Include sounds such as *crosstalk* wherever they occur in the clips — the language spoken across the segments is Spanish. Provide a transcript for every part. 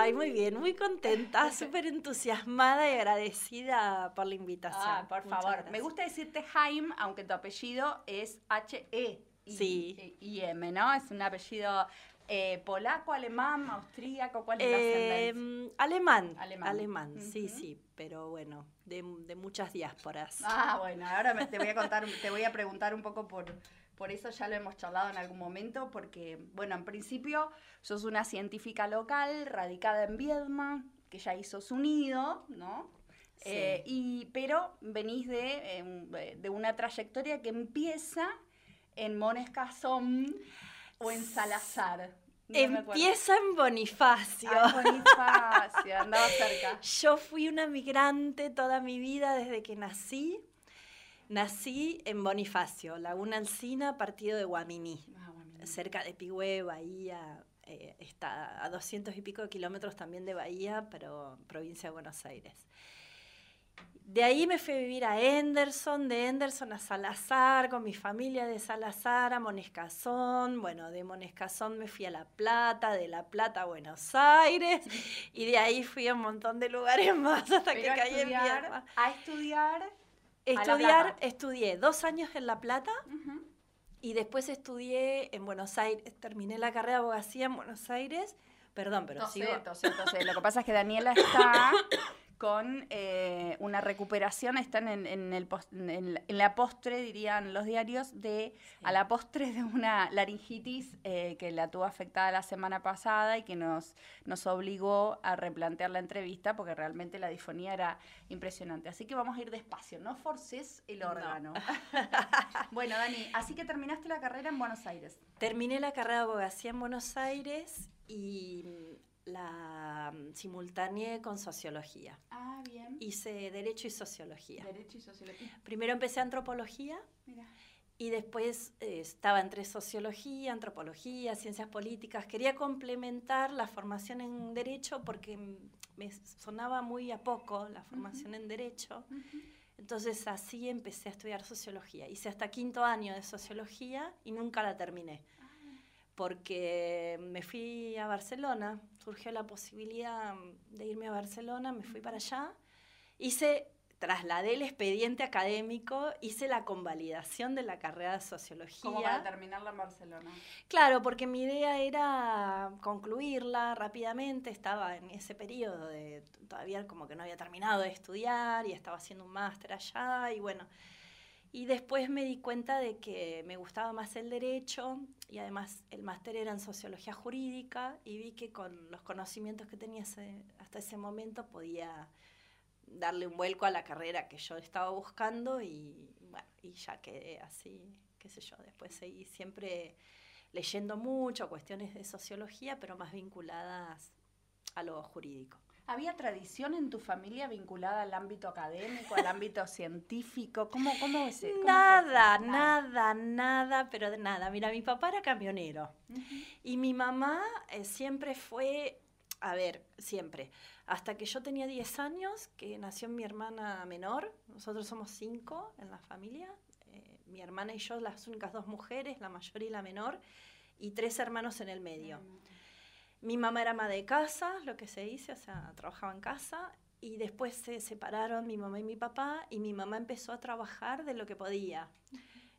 Ay, muy bien, muy contenta, *laughs* súper entusiasmada y agradecida por la invitación. Ah, por Muchas favor. gracias. Me gusta decirte Haim, aunque tu apellido es H-E. Sí. Y M, ¿no? Es un apellido eh, polaco, alemán, austríaco. ¿Cuál es la Eh, ascendencia? alemán, Alemán. alemán, sí, sí, pero bueno, de, de muchas diásporas. Ah, bueno, ahora me- te voy a contar, te voy a preguntar un poco por, por eso, ya lo hemos charlado en algún momento, porque, bueno, en principio sos una científica local, radicada en Viedma, que ya hizo su nido, ¿no? Sí. Eh, y, pero venís de, eh, un- de una trayectoria que empieza en Monescazón o en Salazar. No. Empieza en Bonifacio. Ah, Bonifacio, andaba cerca. *laughs* Yo fui una migrante toda mi vida desde que nací. Nací en Bonifacio, Laguna Alcina, partido de Guaminí, Ah, bueno. cerca de Pigüé, Bahía. eh, está a 200 y pico de kilómetros también de Bahía, pero provincia de Buenos Aires. De ahí me fui a vivir a Henderson, de Henderson a Salazar, con mi familia de Salazar a Monescazón. Bueno, de Monescazón me fui a La Plata, de La Plata a Buenos Aires, y de ahí fui a un montón de lugares *laughs* más hasta que Pero caí en Viedma. a estudiar. Estudiar, estudié dos años en La Plata y después estudié en Buenos Aires. Terminé la carrera de abogacía en Buenos Aires. Perdón, pero Tosé, sigo. tosé, tosé. Lo que pasa es que Daniela *coughs* está con eh, una recuperación, están en, en el en, la- postre, dirían los diarios, de a la postre de una laringitis eh, que la tuvo afectada la semana pasada y que nos, nos obligó a replantear la entrevista porque realmente la disfonía era impresionante. Así que vamos a ir despacio, no forces el No. órgano. *laughs* bueno, Dani, así que terminaste la carrera en Buenos Aires. Terminé la carrera de abogacía en Buenos Aires y la mm, simultaneé con sociología. Ah, bien. Hice Derecho y Sociología. Derecho y sociología. Primero empecé Antropología Mira. y después eh, estaba entre Sociología, Antropología, Ciencias Políticas. Quería complementar la formación en Derecho porque me sonaba muy a poco la formación en Derecho. Entonces así empecé a estudiar Sociología. Hice hasta quinto año de Sociología y nunca la terminé. Porque me fui a Barcelona, surgió la posibilidad de irme a Barcelona, me fui para allá, hice, trasladé el expediente académico, hice la convalidación de la carrera de Sociología. Como para terminarla en Barcelona. Claro, porque mi idea era concluirla rápidamente, estaba en ese periodo de todavía como que no había terminado de estudiar y estaba haciendo un máster allá y bueno, y después me di cuenta de que me gustaba más el derecho y además el máster era en sociología jurídica y vi que con los conocimientos que tenía hasta ese momento podía darle un vuelco a la carrera que yo estaba buscando y bueno, y ya quedé así, qué sé yo, después seguí siempre leyendo mucho cuestiones de sociología, pero más vinculadas a lo jurídico. ¿Había tradición en tu familia vinculada al ámbito académico, al ámbito científico? ¿Cómo, cómo es? cómo fue? Nada, nada, nada, pero de nada. Mira, mi papá era camionero y mi mamá eh, siempre fue, a ver, siempre, hasta que yo tenía 10 años, que nació mi hermana menor, nosotros somos cinco en la familia, eh, mi hermana y yo las únicas dos mujeres, la mayor y la menor, y tres hermanos en el medio. Mi mamá era ama de casa, lo que se dice, o sea, trabajaba en casa. Y después se separaron mi mamá y mi papá y mi mamá empezó a trabajar de lo que podía.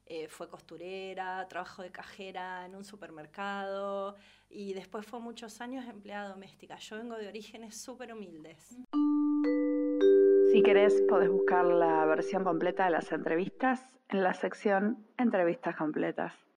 Eh, fue costurera, trabajó de cajera en un supermercado y después fue muchos años empleada doméstica. Yo vengo de orígenes súper humildes. Si querés, podés buscar la versión completa de las entrevistas en la sección Entrevistas completas.